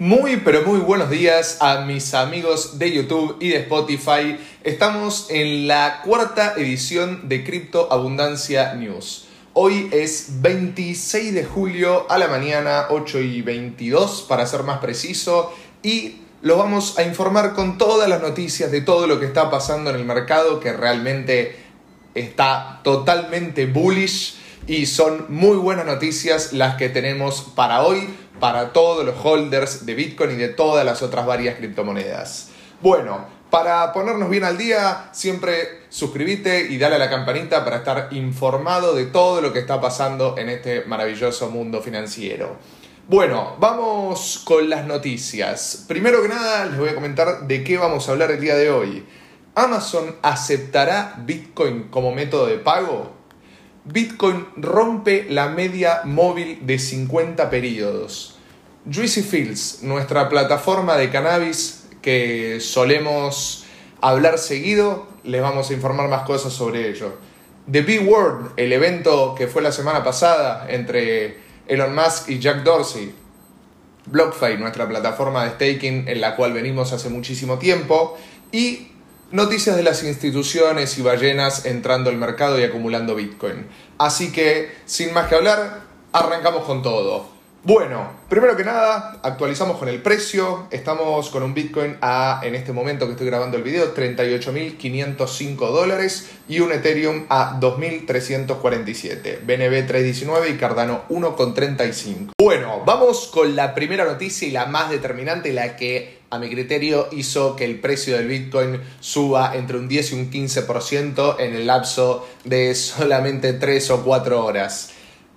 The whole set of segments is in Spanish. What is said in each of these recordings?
Muy pero muy buenos días a mis amigos de YouTube y de Spotify. Estamos en la cuarta edición de Cripto Abundancia News. Hoy es 26 de julio a la mañana, 8 y 22 para ser más preciso, y lo vamos a informar con todas las noticias de todo lo que está pasando en el mercado que realmente está totalmente bullish y son muy buenas noticias las que tenemos para hoy para todos los holders de Bitcoin y de todas las otras varias criptomonedas. Bueno, para ponernos bien al día, siempre suscríbete y dale a la campanita para estar informado de todo lo que está pasando en este maravilloso mundo financiero. Bueno, vamos con las noticias. Primero que nada, les voy a comentar de qué vamos a hablar el día de hoy. ¿Amazon aceptará Bitcoin como método de pago? Bitcoin rompe la media móvil de 50 periodos. Juicy Fields, nuestra plataforma de cannabis que solemos hablar seguido, les vamos a informar más cosas sobre ello. The Big World, el evento que fue la semana pasada entre Elon Musk y Jack Dorsey. BlockFi, nuestra plataforma de staking en la cual venimos hace muchísimo tiempo. Y Noticias de las instituciones y ballenas entrando al mercado y acumulando Bitcoin. Así que, sin más que hablar, arrancamos con todo. Bueno, primero que nada, actualizamos con el precio. Estamos con un Bitcoin a, en este momento que estoy grabando el video, 38.505 dólares y un Ethereum a 2.347. BNB 319 y Cardano 1,35. Bueno, vamos con la primera noticia y la más determinante, la que a mi criterio hizo que el precio del Bitcoin suba entre un 10 y un 15% en el lapso de solamente 3 o 4 horas.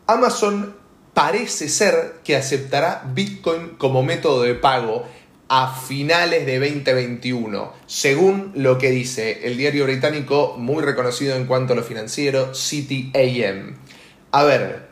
Amazon parece ser que aceptará Bitcoin como método de pago a finales de 2021, según lo que dice el diario británico muy reconocido en cuanto a lo financiero, City AM. A ver,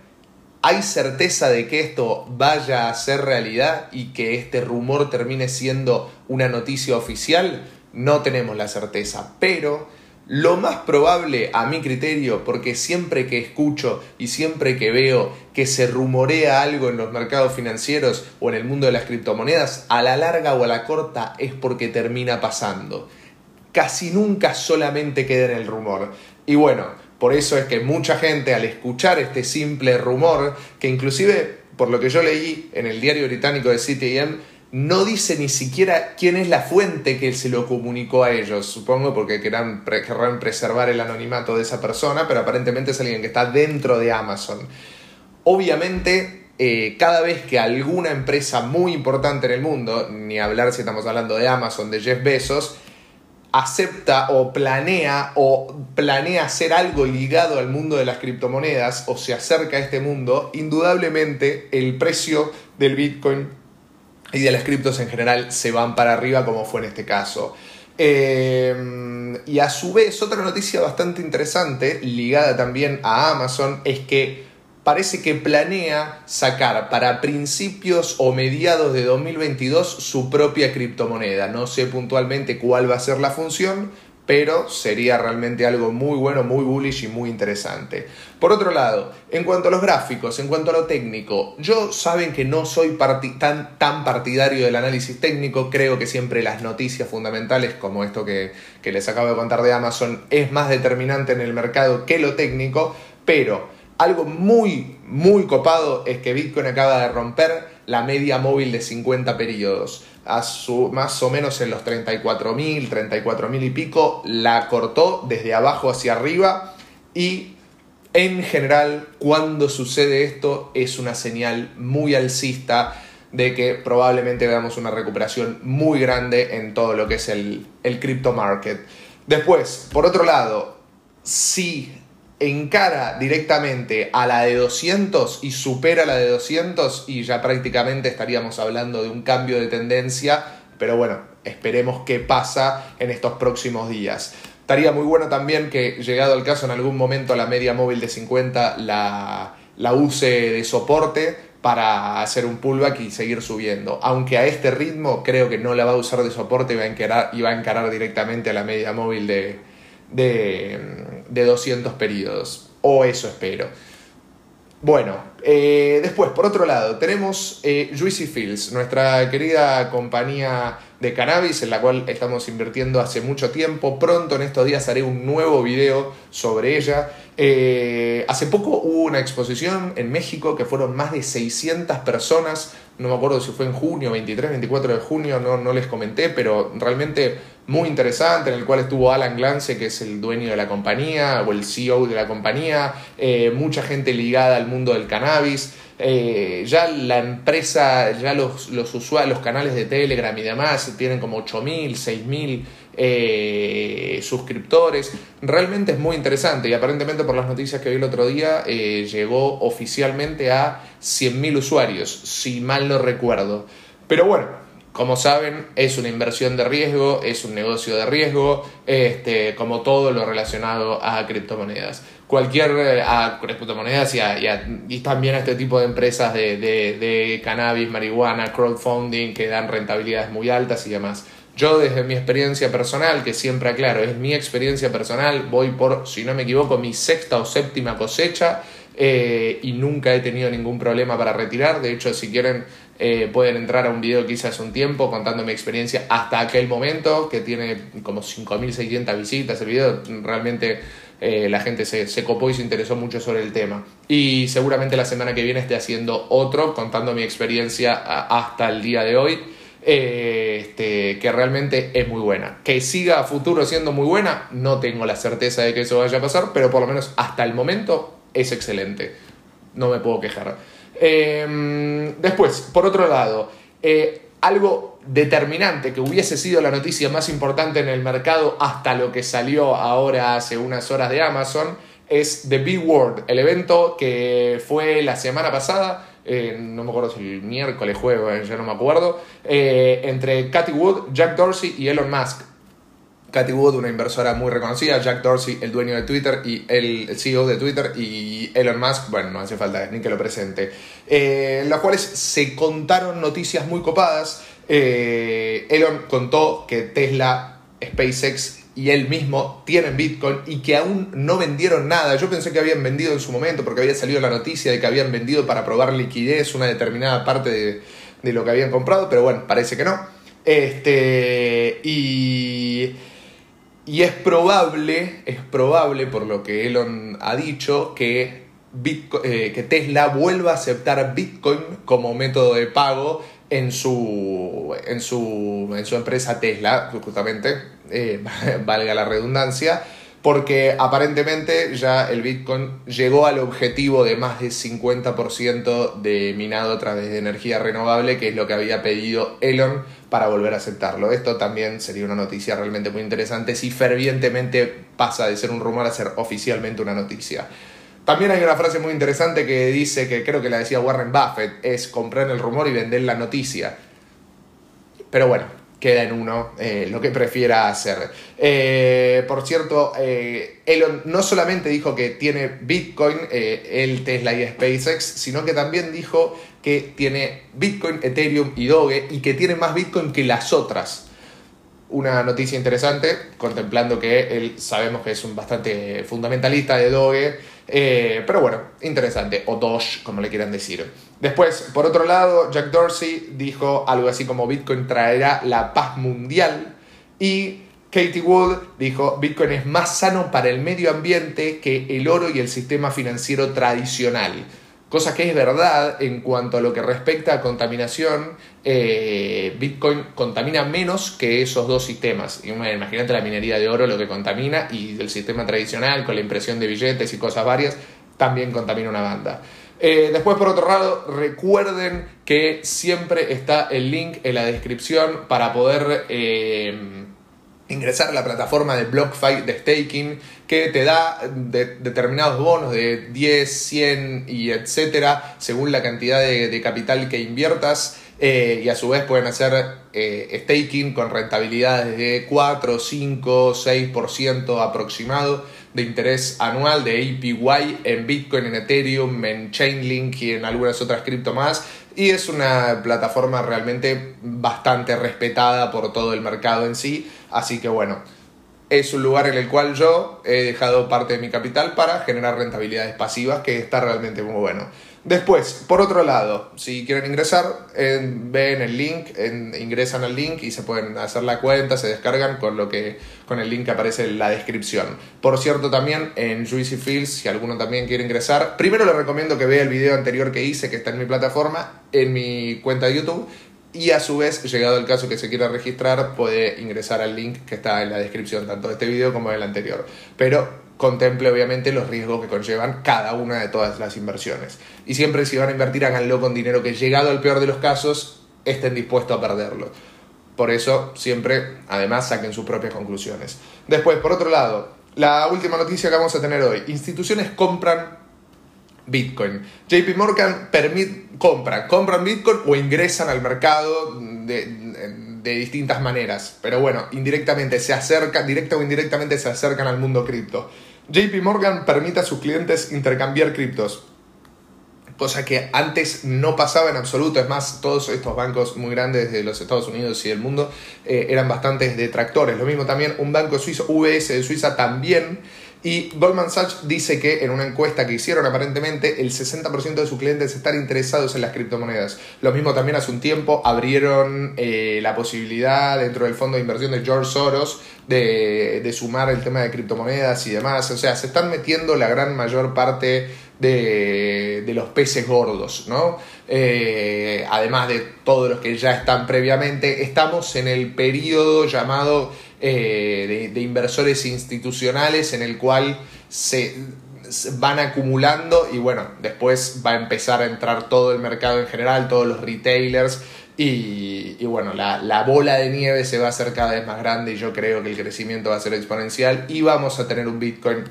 ¿hay certeza de que esto vaya a ser realidad y que este rumor termine siendo una noticia oficial? No tenemos la certeza, pero lo más probable, a mi criterio, porque siempre que escucho y siempre que veo que se rumorea algo en los mercados financieros o en el mundo de las criptomonedas, a la larga o a la corta es porque termina pasando. Casi nunca solamente queda en el rumor. Y bueno, por eso es que mucha gente al escuchar este simple rumor, que inclusive por lo que yo leí en el diario británico de CTM, no dice ni siquiera quién es la fuente que se lo comunicó a ellos, supongo porque querrán, preservar el anonimato de esa persona, pero aparentemente es alguien que está dentro de Amazon. Obviamente, eh, cada vez que alguna empresa muy importante en el mundo, ni hablar si estamos hablando de Amazon, de Jeff Bezos, acepta o planea o planea hacer algo ligado al mundo de las criptomonedas o se acerca a este mundo, indudablemente el precio del Bitcoin y de las criptos en general se van para arriba como fue en este caso. Eh, y a su vez, otra noticia bastante interesante, ligada también a Amazon, es que parece que planea sacar para principios o mediados de 2022 su propia criptomoneda. No sé puntualmente cuál va a ser la función, pero sería realmente algo muy bueno, muy bullish y muy interesante. Por otro lado, en cuanto a los gráficos, en cuanto a lo técnico, yo saben que no soy tan, tan, partidario del análisis técnico, creo que siempre las noticias fundamentales, como esto que, que les acabo de contar de Amazon, es más determinante en el mercado que lo técnico, pero algo muy, muy copado es que Bitcoin acaba de romper la media móvil de 50 periodos a su, más o menos en los 34.000, 34.000 y pico, la cortó desde abajo hacia arriba y en general cuando sucede esto es una señal muy alcista de que probablemente veamos una recuperación muy grande en todo lo que es el, el crypto market. Después, por otro lado, si encara directamente a la de 200 y supera la de 200 y ya prácticamente estaríamos hablando de un cambio de tendencia, pero bueno, esperemos qué pasa en estos próximos días. Estaría muy bueno también que llegado el caso en algún momento la media móvil de 50 la, la use de soporte para hacer un pullback y seguir subiendo. Aunque a este ritmo creo que no la va a usar de soporte y va a encarar, y va a encarar directamente a la media móvil de, de, 200 periodos, o eso espero. Bueno, eh, después, por otro lado, tenemos eh, Juicy Fields, nuestra querida compañía de cannabis en la cual estamos invirtiendo hace mucho tiempo. Pronto en estos días haré un nuevo video sobre ella. Eh, hace poco hubo una exposición en México que fueron más de 600 personas. No me acuerdo si fue en junio, 23, 24 de junio, no, no les comenté, pero realmente muy interesante, en el cual estuvo Alan Glance, que es el dueño de la compañía, o el CEO de la compañía, eh, mucha gente ligada al mundo del cannabis. Eh, ya la empresa, ya los, los usuarios, los canales de Telegram y demás tienen como 8.000, 6.000 eh, suscriptores. Realmente es muy interesante y aparentemente por las noticias que vi el otro día llegó oficialmente a 100.000 usuarios, si mal no recuerdo. Pero bueno, como saben, es una inversión de riesgo, es un negocio de riesgo, este, como todo lo relacionado a criptomonedas. Cualquier a criptomonedas y, y, también a este tipo de empresas de, de, cannabis, marihuana, crowdfunding que dan rentabilidades muy altas y demás. Yo desde mi experiencia personal, que siempre aclaro, es mi experiencia personal, voy por, si no me equivoco, mi sexta o séptima cosecha eh, y nunca he tenido ningún problema para retirar. De hecho, si quieren, eh, pueden entrar a un video que hice hace un tiempo contando mi experiencia hasta aquel momento, que tiene como 5.600 visitas. El video realmente eh, la gente se, se, copó y se interesó mucho sobre el tema. Y seguramente la semana que viene esté haciendo otro contando mi experiencia hasta el día de hoy. este, que realmente es muy buena. Que siga a futuro siendo muy buena, no tengo la certeza de que eso vaya a pasar, pero por lo menos hasta el momento es excelente. No me puedo quejar. Em, después, por otro lado, eh, algo determinante que hubiese sido la noticia más importante en el mercado hasta lo que salió ahora hace unas horas de Amazon es The Big World, el evento que fue la semana pasada, eh, no me acuerdo si miércoles, jueves, ya no me acuerdo, eh, entre Cathy Wood, Jack Dorsey y Elon Musk. Cathy Wood, una inversora muy reconocida, Jack Dorsey, el dueño de Twitter y el CEO de Twitter, y Elon Musk, bueno, no hace falta ni que lo presente, eh, en las cuales se contaron noticias muy copadas. Eh, Elon contó que Tesla, SpaceX y él mismo tienen Bitcoin y que aún no vendieron nada. Yo pensé que habían vendido en su momento porque había salido la noticia de que habían vendido para probar liquidez una determinada parte de, de lo que habían comprado, pero bueno, parece que no. Este, y y es probable, es probable, por lo que Elon ha dicho, que, eh, que Tesla vuelva a aceptar Bitcoin como método de pago en su, en su, en su empresa Tesla, justamente, eh, valga la redundancia, porque aparentemente ya el Bitcoin llegó al objetivo de más de 50% de minado a través de energía renovable, que es lo que había pedido Elon para volver a aceptarlo. Esto también sería una noticia realmente muy interesante si fervientemente pasa de ser un rumor a ser oficialmente una noticia. También hay una frase muy interesante que dice, que creo que la decía Warren Buffett, es comprar el rumor y vender la noticia. Pero bueno, queda en uno eh, lo que prefiera hacer. Eh, por cierto, eh, Elon no solamente dijo que tiene Bitcoin, el Tesla y SpaceX, sino que también dijo que tiene Bitcoin, Ethereum y Doge y que tiene más Bitcoin que las otras. Una noticia interesante, contemplando que él sabemos que es un bastante fundamentalista de Doge, pero bueno, interesante, o Doge, como le quieran decir. Después, por otro lado, Jack Dorsey dijo algo así como Bitcoin traerá la paz mundial y Katie Wood dijo Bitcoin es más sano para el medio ambiente que el oro y el sistema financiero tradicional. Cosa que es verdad en cuanto a lo que respecta a contaminación, eh, Bitcoin contamina menos que esos dos sistemas. Imagínate la minería de oro lo que contamina y el sistema tradicional con la impresión de billetes y cosas varias también contamina una banda. Eh, después, por otro lado, recuerden que siempre está el link en la descripción para poder eh, ingresar a la plataforma de BlockFi de staking que te da determinados bonos de 10, 100 y etcétera según la cantidad de, capital que inviertas. Eh, y a su vez pueden hacer staking con rentabilidades de 4, 5, 6% aproximado de interés anual de APY en Bitcoin, en Ethereum, en Chainlink y en algunas otras cripto más. Y es una plataforma realmente bastante respetada por todo el mercado en sí. Así que bueno, es un lugar en el cual yo he dejado parte de mi capital para generar rentabilidades pasivas, que está realmente muy bueno. Después, por otro lado, si quieren ingresar, ven el link, ingresan al link y se pueden hacer la cuenta, se descargan con, lo que, con el link que aparece en la descripción. Por cierto, también en Juicy Fields, si alguno también quiere ingresar, primero le recomiendo que vea el video anterior que hice, que está en mi plataforma, en mi cuenta de YouTube, y a su vez, llegado el caso que se quiera registrar, puede ingresar al link que está en la descripción, tanto de este video como del anterior. Pero contemple obviamente los riesgos que conllevan cada una de todas las inversiones. Y siempre si van a invertir, háganlo con dinero que llegado al peor de los casos, estén dispuestos a perderlo. Por eso, siempre, además, saquen sus propias conclusiones. Después, por otro lado, la última noticia que vamos a tener hoy. Instituciones compran Bitcoin. JP Morgan permite, compran, compran Bitcoin o ingresan al mercado de de distintas maneras. Pero bueno, indirectamente se acercan, directa o indirectamente se acercan al mundo cripto. JP Morgan permite a sus clientes intercambiar criptos. Cosa que antes no pasaba en absoluto. Es más, todos estos bancos muy grandes de los Estados Unidos y del mundo eh, eran bastantes detractores. Lo mismo también un banco suizo, UBS de Suiza, también y Goldman Sachs dice que en una encuesta que hicieron aparentemente el 60% de sus clientes están interesados en las criptomonedas. Lo mismo también hace un tiempo abrieron eh, la posibilidad dentro del fondo de inversión de George Soros de, sumar el tema de criptomonedas y demás. O sea, se están metiendo la gran mayor parte de, de los peces gordos, ¿no? Eh, además de todos los que ya están previamente, estamos en el periodo llamado eh, de, inversores institucionales en el cual se, van acumulando y bueno, después va a empezar a entrar todo el mercado en general, todos los retailers y, bueno, la, la, bola de nieve se va a hacer cada vez más grande y yo creo que el crecimiento va a ser exponencial y vamos a tener un Bitcoin,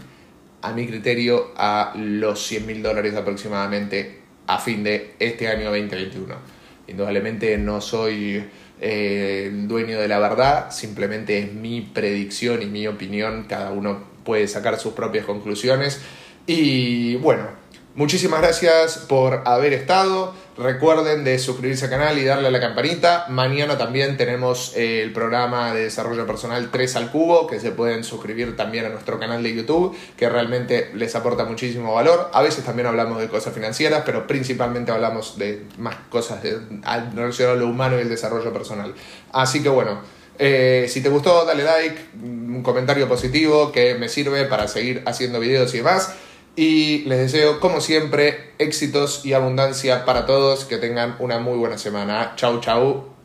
a mi criterio, a los 100 mil dólares aproximadamente a fin de este año 2021. Indudablemente no soy eh, dueño de la verdad, simplemente es mi predicción y mi opinión, cada uno puede sacar sus propias conclusiones. Y bueno, muchísimas gracias por haber estado. Recuerden de suscribirse al canal y darle a la campanita. Mañana también tenemos eh, el programa de desarrollo personal 3 al cubo, que se pueden suscribir también a nuestro canal de YouTube, que realmente les aporta muchísimo valor. A veces también hablamos de cosas financieras, pero principalmente hablamos de más cosas relacionadas a lo humano y el desarrollo personal. Así que bueno. Eh, si te gustó, dale like, un comentario positivo que me sirve para seguir haciendo videos y demás. Y les deseo, como siempre, éxitos y abundancia para todos. Que tengan una muy buena semana. Chau, chau.